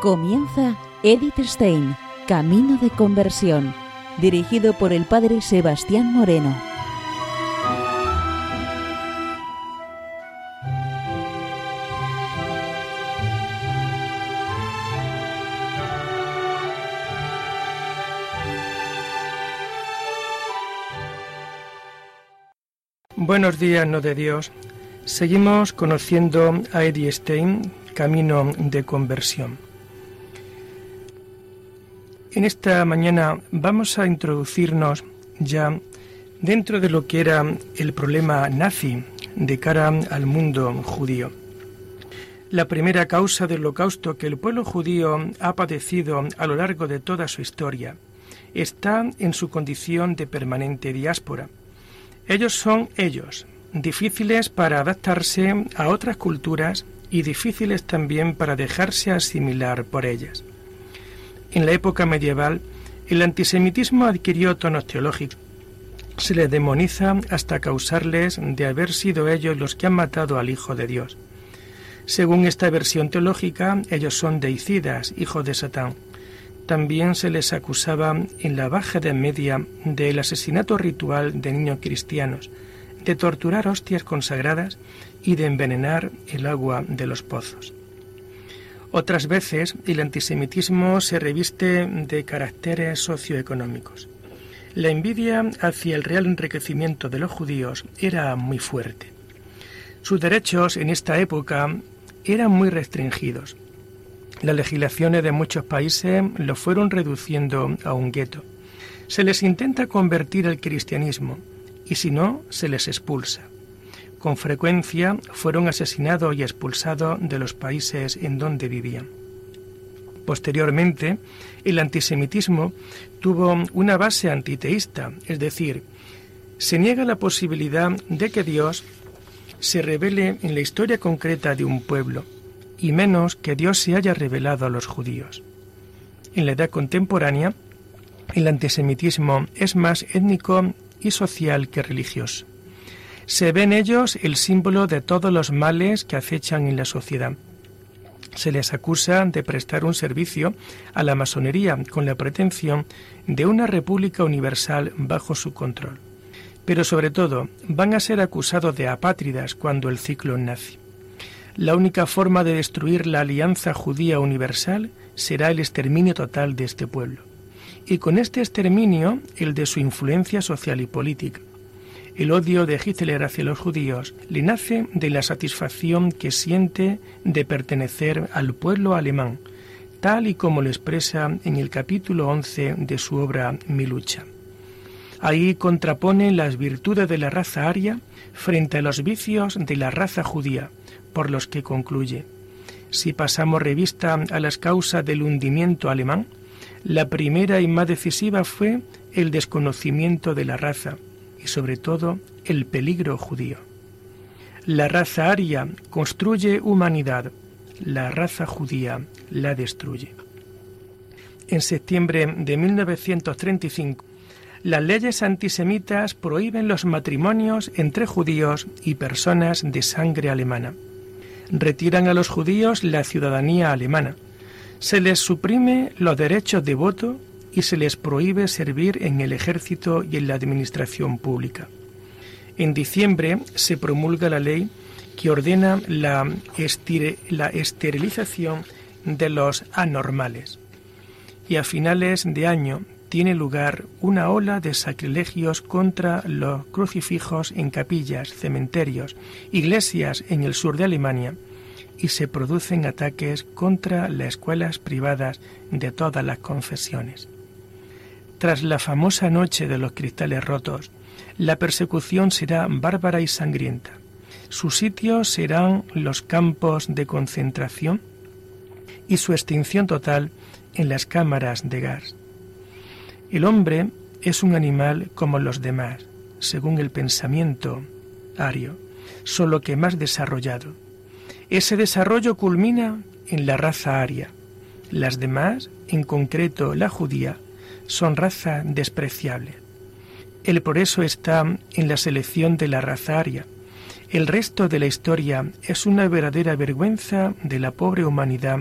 Comienza Edith Stein, Camino de Conversión, dirigido por el padre Sebastián Moreno. Buenos días, no de Dios. Seguimos conociendo a Edith Stein, Camino de Conversión. En esta mañana vamos a introducirnos ya dentro de lo que era el problema nazi de cara al mundo judío. La primera causa del holocausto que el pueblo judío ha padecido a lo largo de toda su historia está en su condición de permanente diáspora. Ellos son ellos, difíciles para adaptarse a otras culturas y difíciles también para dejarse asimilar por ellas. En la época medieval, el antisemitismo adquirió tonos teológicos. Se les demoniza hasta causarles de haber sido ellos los que han matado al Hijo de Dios. Según esta versión teológica, ellos son deicidas, hijos de Satán. También se les acusaba en la Baja Edad Media del asesinato ritual de niños cristianos, de torturar hostias consagradas y de envenenar el agua de los pozos. Otras veces el antisemitismo se reviste de caracteres socioeconómicos. La envidia hacia el real enriquecimiento de los judíos era muy fuerte. Sus derechos en esta época eran muy restringidos. Las legislaciones de muchos países lo fueron reduciendo a un gueto. Se les intenta convertir al cristianismo y si no, se les expulsa con frecuencia fueron asesinados y expulsados de los países en donde vivían. Posteriormente, el antisemitismo tuvo una base antiteísta, es decir, se niega la posibilidad de que Dios se revele en la historia concreta de un pueblo, y menos que Dios se haya revelado a los judíos. En la edad contemporánea, el antisemitismo es más étnico y social que religioso. Se ve en ellos el símbolo de todos los males que acechan en la sociedad. Se les acusa de prestar un servicio a la masonería con la pretensión de una república universal bajo su control. Pero sobre todo van a ser acusados de apátridas cuando el ciclo nace. La única forma de destruir la alianza judía universal será el exterminio total de este pueblo. Y con este exterminio el de su influencia social y política el odio de Hitler hacia los judíos le nace de la satisfacción que siente de pertenecer al pueblo alemán, tal y como lo expresa en el capítulo 11 de su obra Mi lucha. Ahí contrapone las virtudes de la raza aria frente a los vicios de la raza judía, por los que concluye. Si pasamos revista a las causas del hundimiento alemán, la primera y más decisiva fue el desconocimiento de la raza, y sobre todo el peligro judío. La raza aria construye humanidad, la raza judía la destruye. En septiembre de 1935, las leyes antisemitas prohíben los matrimonios entre judíos y personas de sangre alemana. Retiran a los judíos la ciudadanía alemana. Se les suprime los derechos de voto y se les prohíbe servir en el ejército y en la administración pública. En diciembre se promulga la ley que ordena la, esterilización de los anormales. Y a finales de año tiene lugar una ola de sacrilegios contra los crucifijos en capillas, cementerios, iglesias en el sur de Alemania y se producen ataques contra las escuelas privadas de todas las confesiones. Tras la famosa noche de los cristales rotos, la persecución será bárbara y sangrienta. Su sitio serán los campos de concentración y su extinción total en las cámaras de gas. El hombre es un animal como los demás, según el pensamiento ario, solo que más desarrollado. Ese desarrollo culmina en la raza aria. Las demás, en concreto la judía, son raza despreciable. El progreso está en la selección de la raza aria. El resto de la historia es una verdadera vergüenza de la pobre humanidad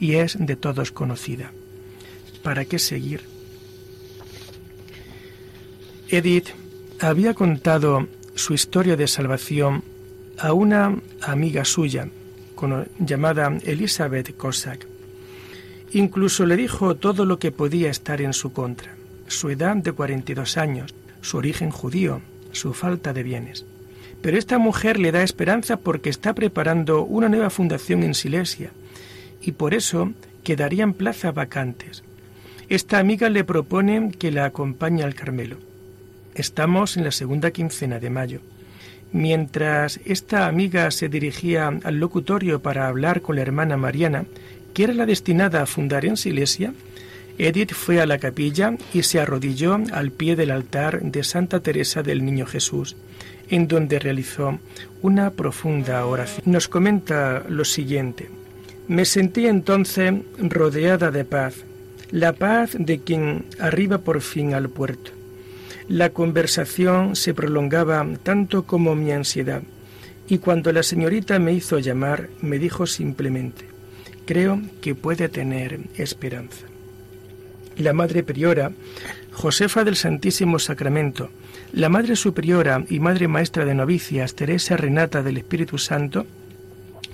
y es de todos conocida. ¿Para qué seguir? Edith había contado su historia de salvación a una amiga suya, llamada Elizabeth Cossack. Incluso le dijo todo lo que podía estar en su contra, su edad de 42 años, su origen judío, su falta de bienes. Pero esta mujer le da esperanza porque está preparando una nueva fundación en Silesia y por eso quedarían plazas vacantes. Esta amiga le propone que la acompañe al Carmelo. Estamos en la segunda quincena de mayo. Mientras esta amiga se dirigía al locutorio para hablar con la hermana Mariana, que era la destinada a fundar en Silesia, Edith fue a la capilla y se arrodilló al pie del altar de Santa Teresa del Niño Jesús, en donde realizó una profunda oración. Nos comenta lo siguiente. Me sentí entonces rodeada de paz, la paz de quien arriba por fin al puerto. La conversación se prolongaba tanto como mi ansiedad, y cuando la señorita me hizo llamar, me dijo simplemente, creo que puede tener esperanza. La Madre Priora, Josefa del Santísimo Sacramento, la Madre Superiora y Madre Maestra de Novicias, Teresa Renata del Espíritu Santo,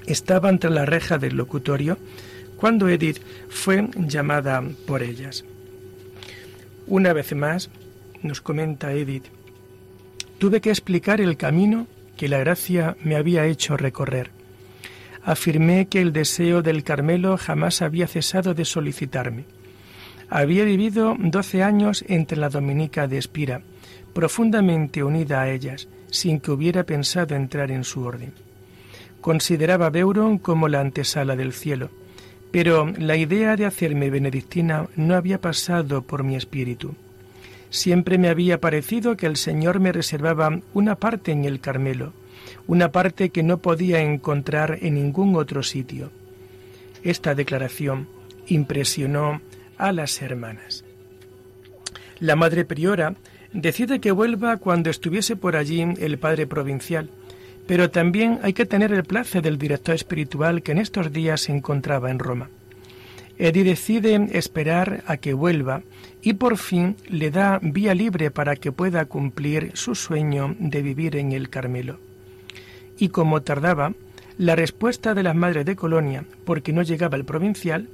estaban tras la reja del locutorio cuando Edith fue llamada por ellas. Una vez más, nos comenta Edith, tuve que explicar el camino que la gracia me había hecho recorrer. Afirmé que el deseo del Carmelo jamás había cesado de solicitarme. Había vivido doce años entre la Dominica de Espira, profundamente unida a ellas, sin que hubiera pensado entrar en su orden. Consideraba Beuron como la antesala del cielo, pero la idea de hacerme benedictina no había pasado por mi espíritu. Siempre me había parecido que el Señor me reservaba una parte en el Carmelo, una parte que no podía encontrar en ningún otro sitio. Esta declaración impresionó a las hermanas. La madre priora decide que vuelva cuando estuviese por allí el padre provincial, pero también hay que tener el place del director espiritual que en estos días se encontraba en Roma. Eddie decide esperar a que vuelva y por fin le da vía libre para que pueda cumplir su sueño de vivir en el Carmelo. Y como tardaba, la respuesta de las madres de Colonia, porque no llegaba el provincial,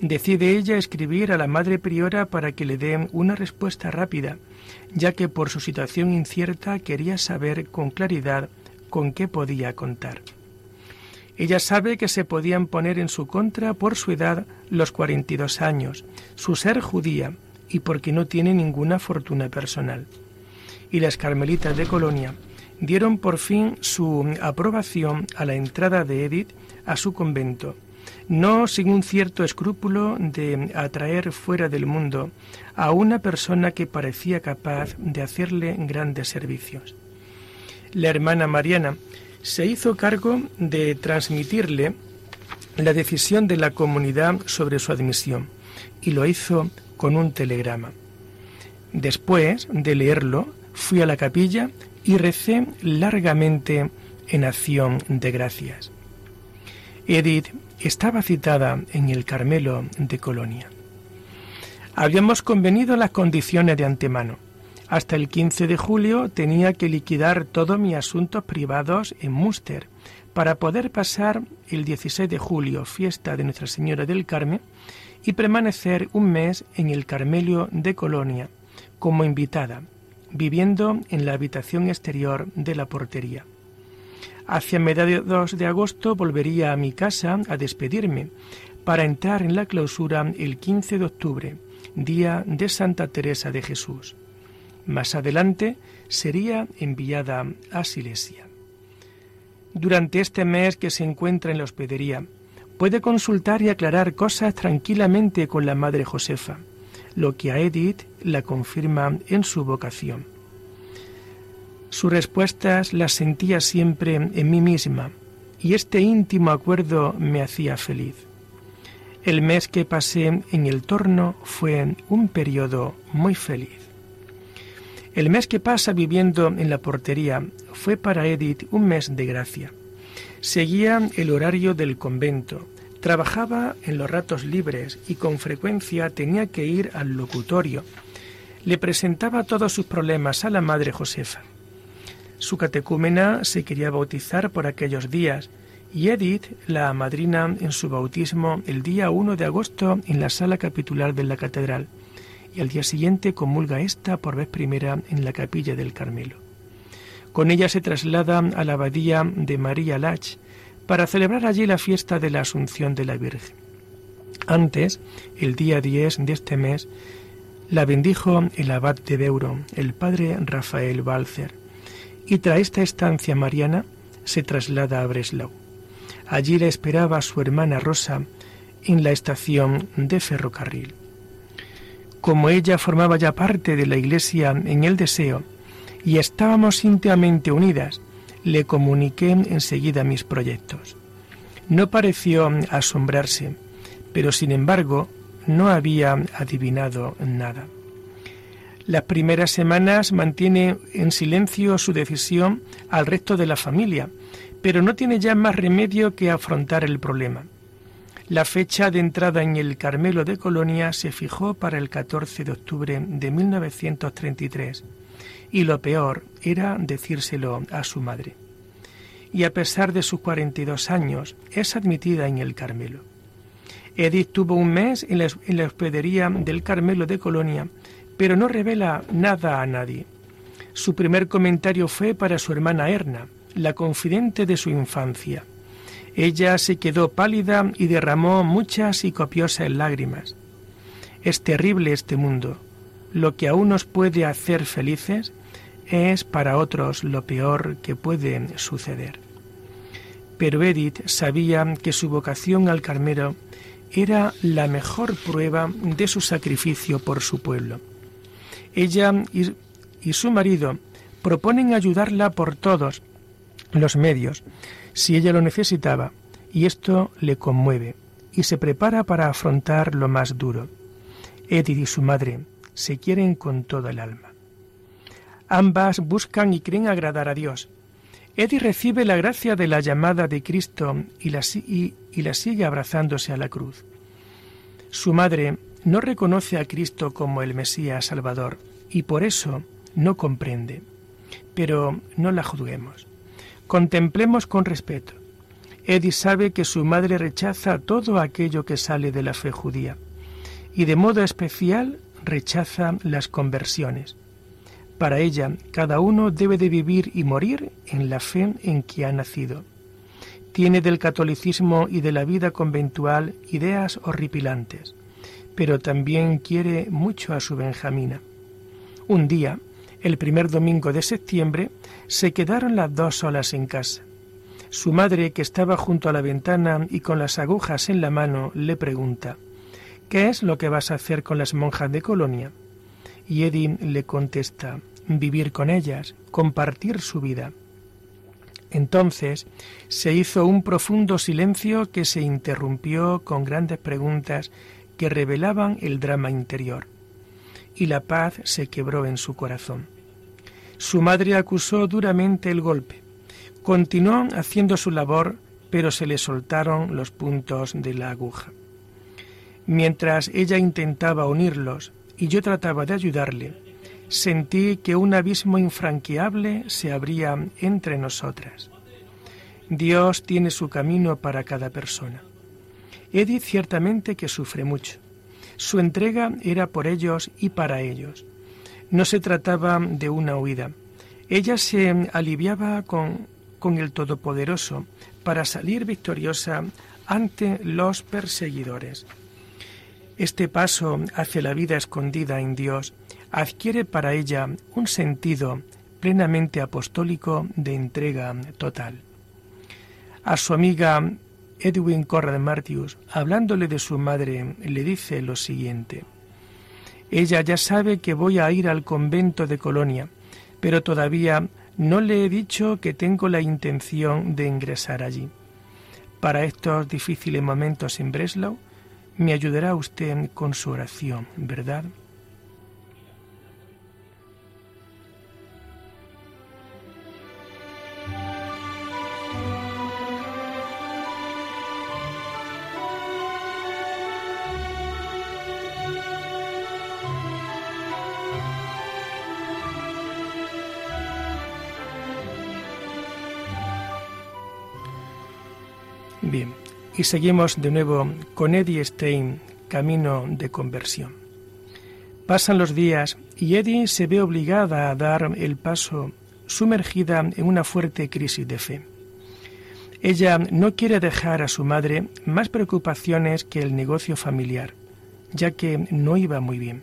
decide ella escribir a la madre priora para que le dé una respuesta rápida, ya que por su situación incierta quería saber con claridad con qué podía contar. Ella sabe que se podían poner en su contra por su edad los 42 años, su ser judía y porque no tiene ninguna fortuna personal. Y las carmelitas de Colonia dieron por fin su aprobación a la entrada de Edith a su convento, no sin un cierto escrúpulo de atraer fuera del mundo a una persona que parecía capaz de hacerle grandes servicios la hermana Mariana, se hizo cargo de transmitirle la decisión de la comunidad sobre su admisión y lo hizo con un telegrama. Después de leerlo, fui a la capilla y recé largamente en acción de gracias. Edith estaba citada en el Carmelo de Colonia. Habíamos convenido las condiciones de antemano. Hasta el 15 de julio tenía que liquidar todos mis asuntos privados en Muster para poder pasar el 16 de julio, fiesta de Nuestra Señora del Carmen, y permanecer un mes en el Carmelio de Colonia como invitada, viviendo en la habitación exterior de la portería. Hacia mediados de agosto volvería a mi casa a despedirme para entrar en la clausura el 15 de octubre, día de Santa Teresa de Jesús. Más adelante sería enviada a Silesia. Durante este mes que se encuentra en la hospedería, puede consultar y aclarar cosas tranquilamente con la Madre Josefa, lo que a Edith la confirma en su vocación. Sus respuestas las sentía siempre en mí misma y este íntimo acuerdo me hacía feliz. El mes que pasé en el torno fue un periodo muy feliz. El mes que pasa viviendo en la portería fue para Edith un mes de gracia. Seguía el horario del convento, Trabajaba en los ratos libres y con frecuencia tenía que ir al locutorio. Le presentaba todos sus problemas a la madre Josefa. Su catecúmena se quería bautizar por aquellos días y Edith la madrina en su bautismo el día 1 de agosto en la sala capitular de la catedral y al día siguiente comulga esta por vez primera en la capilla del Carmelo. Con ella se traslada a la abadía de María Lach para celebrar allí la fiesta de la Asunción de la Virgen. Antes, el día 10 de este mes, la bendijo el abad de Beuro, el padre Rafael Balcer, y tras esta estancia mariana se traslada a Breslau. Allí le esperaba su hermana Rosa en la estación de ferrocarril. Como ella formaba ya parte de la iglesia en el deseo y estábamos íntimamente unidas, le comuniqué enseguida mis proyectos. No pareció asombrarse, pero sin embargo no había adivinado nada. Las primeras semanas mantiene en silencio su decisión al resto de la familia, pero no tiene ya más remedio que afrontar el problema. La fecha de entrada en el Carmelo de Colonia se fijó para el 14 de octubre de 1933 y lo peor era decírselo a su madre. Y a pesar de sus 42 años, es admitida en el Carmelo. Edith tuvo un mes en la, hospedería del Carmelo de Colonia, pero no revela nada a nadie. Su primer comentario fue para su hermana Erna, la confidente de su infancia. Ella se quedó pálida y derramó muchas y copiosas lágrimas. Es terrible este mundo. Lo que a unos puede hacer felices es para otros lo peor que puede suceder. Pero Edith sabía que su vocación al Carmelo era la mejor prueba de su sacrificio por su pueblo. Ella y, su marido proponen ayudarla por todos, los medios, si ella lo necesitaba, y esto le conmueve, y se prepara para afrontar lo más duro. Edith y su madre se quieren con toda el alma. Ambas buscan y creen agradar a Dios. Edith recibe la gracia de la llamada de Cristo y la, sigue abrazándose a la cruz. Su madre no reconoce a Cristo como el Mesías Salvador y por eso no comprende. Pero no la juzguemos. Contemplemos con respeto. Edith sabe que su madre rechaza todo aquello que sale de la fe judía y de modo especial rechaza las conversiones. Para ella, cada uno debe de vivir y morir en la fe en que ha nacido. Tiene del catolicismo y de la vida conventual ideas horripilantes, pero también quiere mucho a su Benjamina. Un día, el primer domingo de septiembre, se quedaron las dos solas en casa. Su madre, que estaba junto a la ventana y con las agujas en la mano, le pregunta ¿Qué es lo que vas a hacer con las monjas de Colonia? Y Eddie le contesta vivir con ellas, compartir su vida. Entonces se hizo un profundo silencio que se interrumpió con grandes preguntas que revelaban el drama interior, y la paz se quebró en su corazón. Su madre acusó duramente el golpe. Continuó haciendo su labor, pero se le soltaron los puntos de la aguja. Mientras ella intentaba unirlos y yo trataba de ayudarle, sentí que un abismo infranqueable se abría entre nosotras. Dios tiene su camino para cada persona. Edith ciertamente que sufre mucho. Su entrega era por ellos y para ellos. No se trataba de una huida. Ella se aliviaba con, con el Todopoderoso para salir victoriosa ante los perseguidores. Este paso hacia la vida escondida en Dios adquiere para ella un sentido plenamente apostólico de entrega total. A su amiga Edwin Corrad Martius, hablándole de su madre, le dice lo siguiente. Ella ya sabe que voy a ir al convento de Colonia, pero todavía no le he dicho que tengo la intención de ingresar allí. Para estos difíciles momentos en Breslau, me ayudará usted con su oración, ¿verdad? Y seguimos de nuevo con Eddie Stein, Camino de Conversión. Pasan los días y Eddie se ve obligada a dar el paso sumergida en una fuerte crisis de fe. Ella no quiere dejar a su madre más preocupaciones que el negocio familiar, ya que no iba muy bien.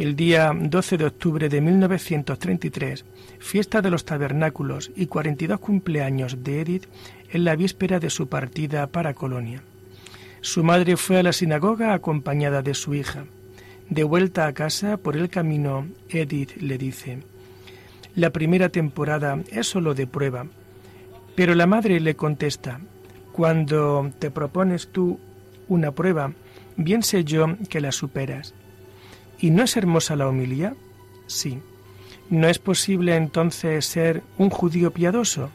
El día 12 de octubre de 1933, fiesta de los tabernáculos y 42 cumpleaños de Edith en la víspera de su partida para Colonia. Su madre fue a la sinagoga acompañada de su hija. De vuelta a casa por el camino, Edith le dice, La primera temporada es solo de prueba. Pero la madre le contesta, Cuando te propones tú una prueba, bien sé yo que la superas. ¿Y no es hermosa la homilía? Sí. ¿No es posible entonces ser un judío piadoso?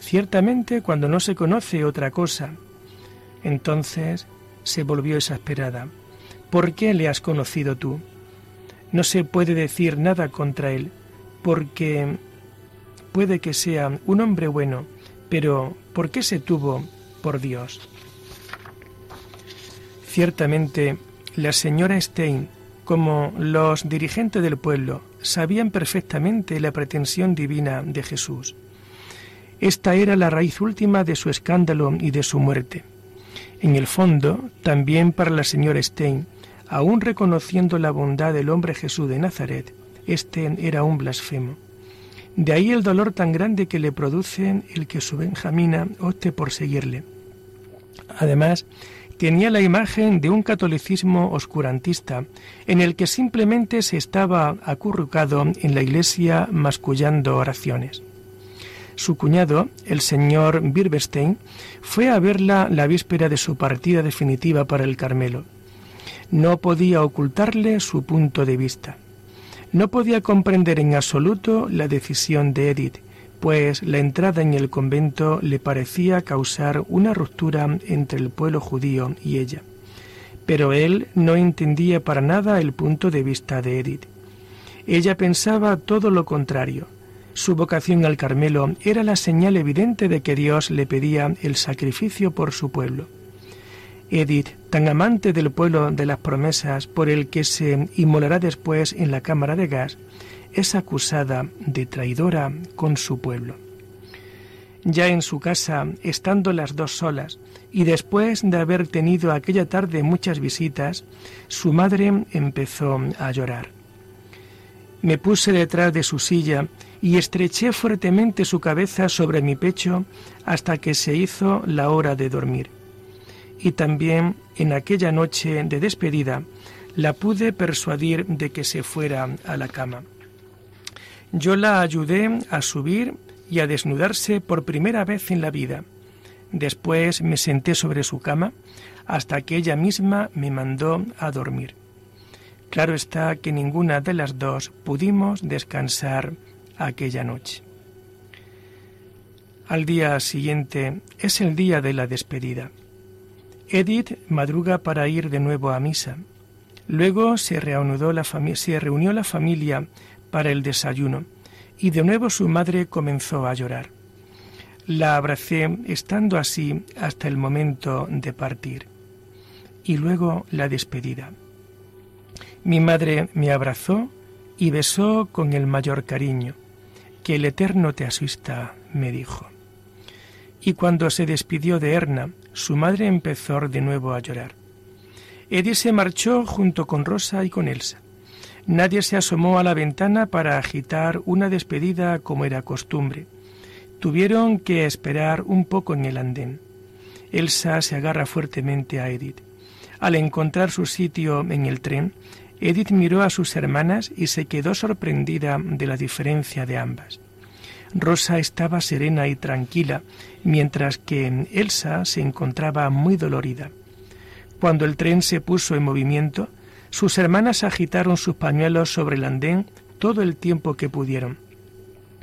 Ciertamente cuando no se conoce otra cosa. Entonces se volvió exasperada. ¿Por qué le has conocido tú? No se puede decir nada contra él, porque puede que sea un hombre bueno, pero ¿por qué se tuvo por Dios? Ciertamente, la señora Stein, como los dirigentes del pueblo, sabían perfectamente la pretensión divina de Jesús. Esta era la raíz última de su escándalo y de su muerte. En el fondo, también para la señora Stein, aun reconociendo la bondad del hombre Jesús de Nazaret, este era un blasfemo. De ahí el dolor tan grande que le produce el que su Benjamina opte por seguirle. Además, tenía la imagen de un catolicismo oscurantista, en el que simplemente se estaba acurrucado en la iglesia mascullando oraciones. Su cuñado, el señor Birberstein, fue a verla la víspera de su partida definitiva para el Carmelo. No podía ocultarle su punto de vista. No podía comprender en absoluto la decisión de Edith, pues la entrada en el convento le parecía causar una ruptura entre el pueblo judío y ella. Pero él no entendía para nada el punto de vista de Edith. Ella pensaba todo lo contrario. Su vocación al Carmelo era la señal evidente de que Dios le pedía el sacrificio por su pueblo. Edith, tan amante del pueblo de las promesas por el que se inmolará después en la cámara de gas, es acusada de traidora con su pueblo. Ya en su casa, estando las dos solas, y después de haber tenido aquella tarde muchas visitas, su madre empezó a llorar. Me puse detrás de su silla y estreché fuertemente su cabeza sobre mi pecho hasta que se hizo la hora de dormir. Y también en aquella noche de despedida la pude persuadir de que se fuera a la cama. Yo la ayudé a subir y a desnudarse por primera vez en la vida. Después me senté sobre su cama hasta que ella misma me mandó a dormir. Claro está que ninguna de las dos pudimos descansar aquella noche. Al día siguiente es el día de la despedida. Edith madruga para ir de nuevo a misa. Luego se, reanudó la se reunió la familia para el desayuno y de nuevo su madre comenzó a llorar. La abracé estando así hasta el momento de partir. Y luego la despedida. Mi madre me abrazó y besó con el mayor cariño. Que el Eterno te asista, me dijo. Y cuando se despidió de Erna, su madre empezó de nuevo a llorar. Edith se marchó junto con Rosa y con Elsa. Nadie se asomó a la ventana para agitar una despedida como era costumbre. Tuvieron que esperar un poco en el andén. Elsa se agarra fuertemente a Edith. Al encontrar su sitio en el tren, Edith miró a sus hermanas y se quedó sorprendida de la diferencia de ambas. Rosa estaba serena y tranquila, mientras que Elsa se encontraba muy dolorida. Cuando el tren se puso en movimiento, sus hermanas agitaron sus pañuelos sobre el andén todo el tiempo que pudieron,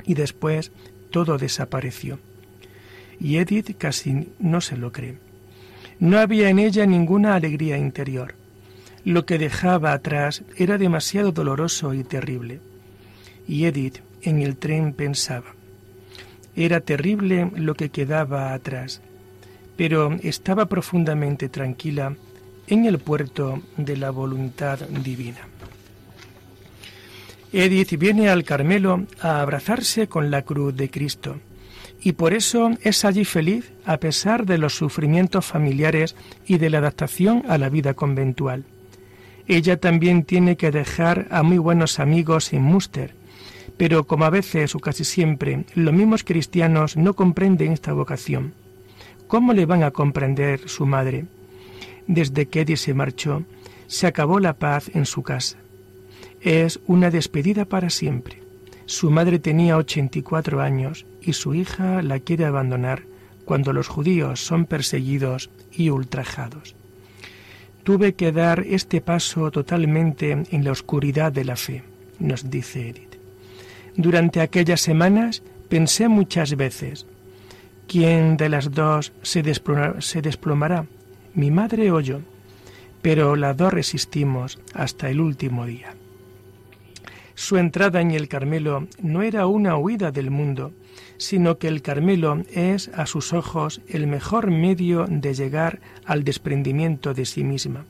y después todo desapareció. Y Edith casi no se lo cree. No había en ella ninguna alegría interior. Lo que dejaba atrás era demasiado doloroso y terrible. Y Edith en el tren pensaba, era terrible lo que quedaba atrás. pero estaba profundamente tranquila en el puerto de la voluntad divina. Edith viene al Carmelo a abrazarse con la cruz de Cristo y por eso es allí feliz a pesar de los sufrimientos familiares y de la adaptación a la vida conventual. Ella también tiene que dejar a muy buenos amigos en Muster, pero como a veces o casi siempre los mismos cristianos no comprenden esta vocación, ¿cómo le van a comprender su madre? Desde que Eddie se marchó, se acabó la paz en su casa. Es una despedida para siempre. Su madre tenía 84 años y su hija la quiere abandonar cuando los judíos son perseguidos y ultrajados. Tuve que dar este paso totalmente en la oscuridad de la fe, nos dice Edith. Durante aquellas semanas pensé muchas veces, ¿quién de las dos se, se desplomará, mi madre o yo? Pero las dos resistimos hasta el último día. Su entrada en el Carmelo no era una huida del mundo, sino que el Carmelo es a sus ojos el mejor medio de llegar al desprendimiento de sí misma,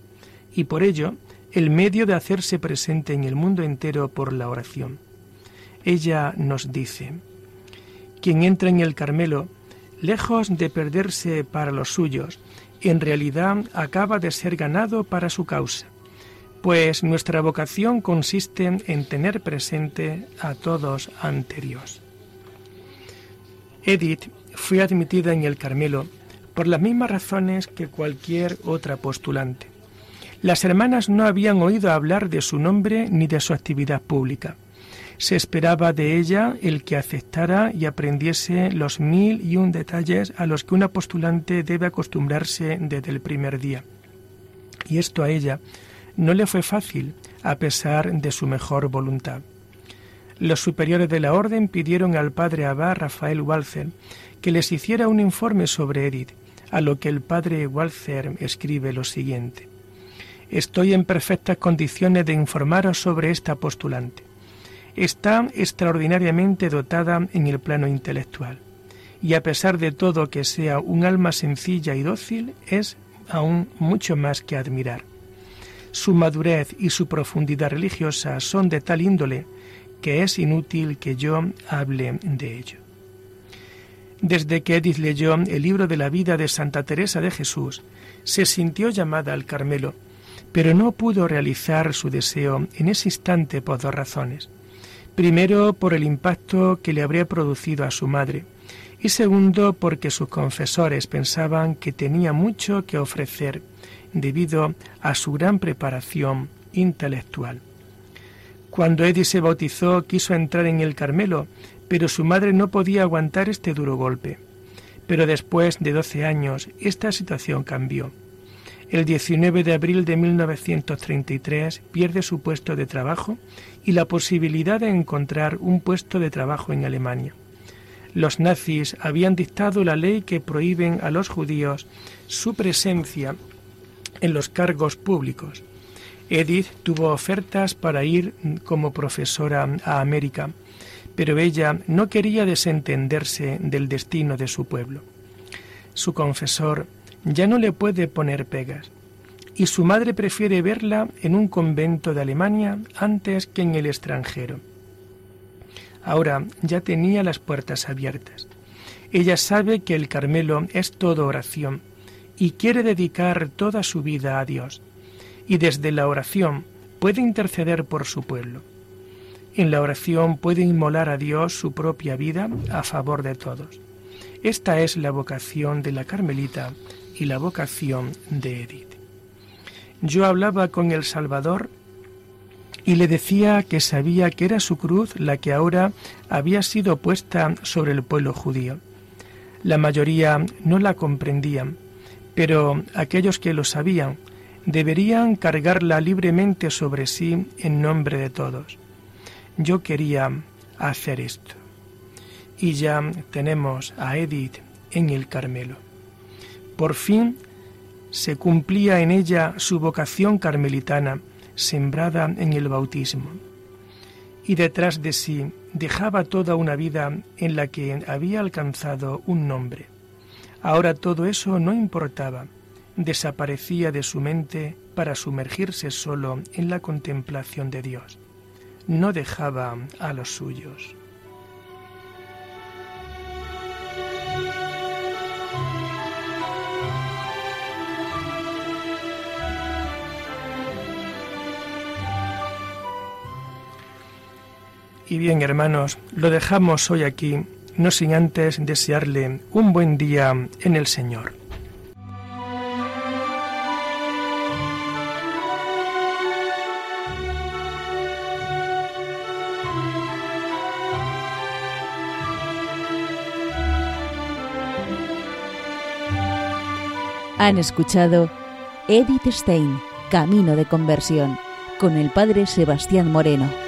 y por ello el medio de hacerse presente en el mundo entero por la oración. Ella nos dice, quien entra en el Carmelo, lejos de perderse para los suyos, en realidad acaba de ser ganado para su causa pues nuestra vocación consiste en tener presente a todos ante Dios. Edith fue admitida en el Carmelo por las mismas razones que cualquier otra postulante. Las hermanas no habían oído hablar de su nombre ni de su actividad pública. Se esperaba de ella el que aceptara y aprendiese los mil y un detalles a los que una postulante debe acostumbrarse desde el primer día. Y esto a ella no le fue fácil, a pesar de su mejor voluntad. Los superiores de la orden pidieron al padre Abba Rafael Walzer que les hiciera un informe sobre Edith, a lo que el padre Walzer escribe lo siguiente. Estoy en perfectas condiciones de informaros sobre esta postulante. Está extraordinariamente dotada en el plano intelectual, y a pesar de todo que sea un alma sencilla y dócil, es aún mucho más que admirar. Su madurez y su profundidad religiosa son de tal índole que es inútil que yo hable de ello. Desde que Edith leyó el libro de la vida de Santa Teresa de Jesús, se sintió llamada al Carmelo, pero no pudo realizar su deseo en ese instante por dos razones. Primero, por el impacto que le habría producido a su madre, y segundo, porque sus confesores pensaban que tenía mucho que ofrecer debido a su gran preparación intelectual. Cuando Eddie se bautizó quiso entrar en el Carmelo, pero su madre no podía aguantar este duro golpe. Pero después de doce años esta situación cambió. El 19 de abril de 1933 pierde su puesto de trabajo y la posibilidad de encontrar un puesto de trabajo en Alemania. Los nazis habían dictado la ley que prohíben a los judíos su presencia en los cargos públicos. Edith tuvo ofertas para ir como profesora a América, pero ella no quería desentenderse del destino de su pueblo. Su confesor ya no le puede poner pegas, y su madre prefiere verla en un convento de Alemania antes que en el extranjero. Ahora ya tenía las puertas abiertas. Ella sabe que el Carmelo es todo oración, y quiere dedicar toda su vida a Dios, y desde la oración puede interceder por su pueblo. En la oración puede inmolar a Dios su propia vida a favor de todos. Esta es la vocación de la Carmelita y la vocación de Edith. Yo hablaba con el Salvador y le decía que sabía que era su cruz la que ahora había sido puesta sobre el pueblo judío. La mayoría no la comprendían, pero aquellos que lo sabían deberían cargarla libremente sobre sí en nombre de todos. Yo quería hacer esto. Y ya tenemos a Edith en el Carmelo. Por fin se cumplía en ella su vocación carmelitana, sembrada en el bautismo. Y detrás de sí dejaba toda una vida en la que había alcanzado un nombre Ahora todo eso no importaba, desaparecía de su mente para sumergirse solo en la contemplación de Dios. No dejaba a los suyos. Y bien, hermanos, lo dejamos hoy aquí, no sin antes desearle un buen día en el Señor. Han escuchado Edith Stein, Camino de Conversión, con el Padre Sebastián Moreno.